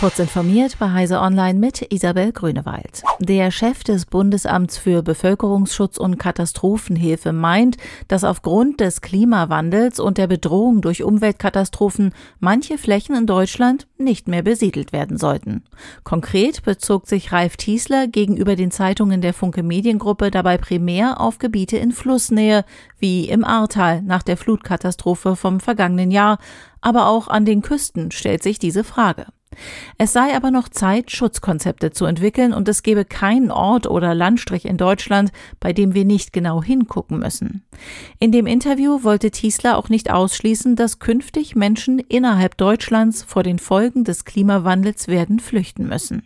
Kurz informiert bei Heise Online mit Isabel Grünewald. Der Chef des Bundesamts für Bevölkerungsschutz und Katastrophenhilfe meint, dass aufgrund des Klimawandels und der Bedrohung durch Umweltkatastrophen manche Flächen in Deutschland nicht mehr besiedelt werden sollten. Konkret bezog sich Ralf Tiesler gegenüber den Zeitungen der Funke Mediengruppe dabei primär auf Gebiete in Flussnähe, wie im Ahrtal nach der Flutkatastrophe vom vergangenen Jahr, aber auch an den Küsten stellt sich diese Frage. Es sei aber noch Zeit, Schutzkonzepte zu entwickeln und es gebe keinen Ort oder Landstrich in Deutschland, bei dem wir nicht genau hingucken müssen. In dem Interview wollte Tiesler auch nicht ausschließen, dass künftig Menschen innerhalb Deutschlands vor den Folgen des Klimawandels werden flüchten müssen.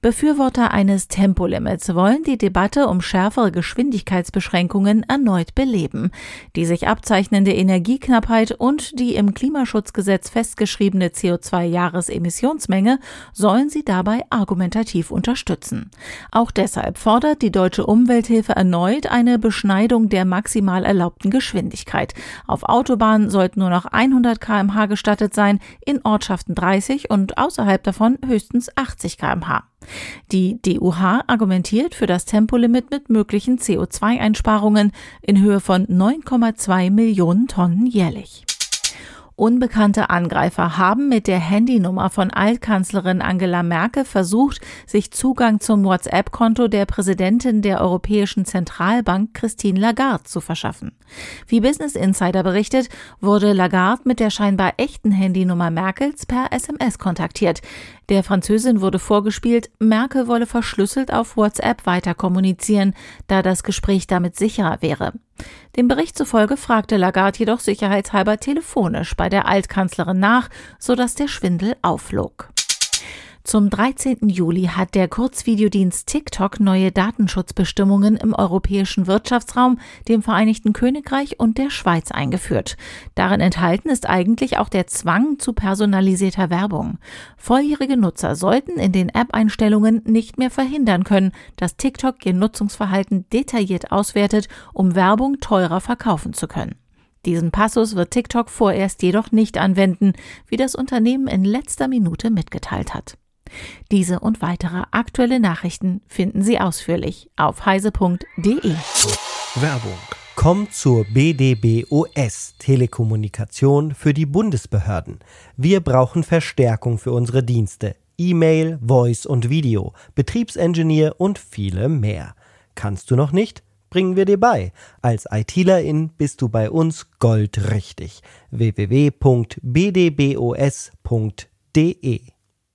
Befürworter eines Tempolimits wollen die Debatte um schärfere Geschwindigkeitsbeschränkungen erneut beleben. Die sich abzeichnende Energieknappheit und die im Klimaschutzgesetz festgeschriebene CO2-Jahresemissionsmenge sollen sie dabei argumentativ unterstützen. Auch deshalb fordert die Deutsche Umwelthilfe erneut eine Beschneidung der maximal erlaubten Geschwindigkeit. Auf Autobahnen sollten nur noch 100 kmh gestattet sein, in Ortschaften 30 und außerhalb davon höchstens 80 kmh. Die DUH argumentiert für das Tempolimit mit möglichen CO2-Einsparungen in Höhe von 9,2 Millionen Tonnen jährlich. Unbekannte Angreifer haben mit der Handynummer von Altkanzlerin Angela Merkel versucht, sich Zugang zum WhatsApp-Konto der Präsidentin der Europäischen Zentralbank Christine Lagarde zu verschaffen. Wie Business Insider berichtet, wurde Lagarde mit der scheinbar echten Handynummer Merkels per SMS kontaktiert. Der Französin wurde vorgespielt, Merkel wolle verschlüsselt auf WhatsApp weiter kommunizieren, da das Gespräch damit sicherer wäre. Dem Bericht zufolge fragte Lagarde jedoch sicherheitshalber telefonisch bei der Altkanzlerin nach, sodass der Schwindel aufflog. Zum 13. Juli hat der Kurzvideodienst TikTok neue Datenschutzbestimmungen im europäischen Wirtschaftsraum, dem Vereinigten Königreich und der Schweiz eingeführt. Darin enthalten ist eigentlich auch der Zwang zu personalisierter Werbung. Volljährige Nutzer sollten in den App-Einstellungen nicht mehr verhindern können, dass TikTok ihr Nutzungsverhalten detailliert auswertet, um Werbung teurer verkaufen zu können. Diesen Passus wird TikTok vorerst jedoch nicht anwenden, wie das Unternehmen in letzter Minute mitgeteilt hat. Diese und weitere aktuelle Nachrichten finden Sie ausführlich auf heise.de. Werbung. Kommt zur BDBOS Telekommunikation für die Bundesbehörden. Wir brauchen Verstärkung für unsere Dienste. E-Mail, Voice und Video, Betriebsingenieur und viele mehr. Kannst du noch nicht? Bringen wir dir bei. Als ITlerin bist du bei uns goldrichtig. www.bdbos.de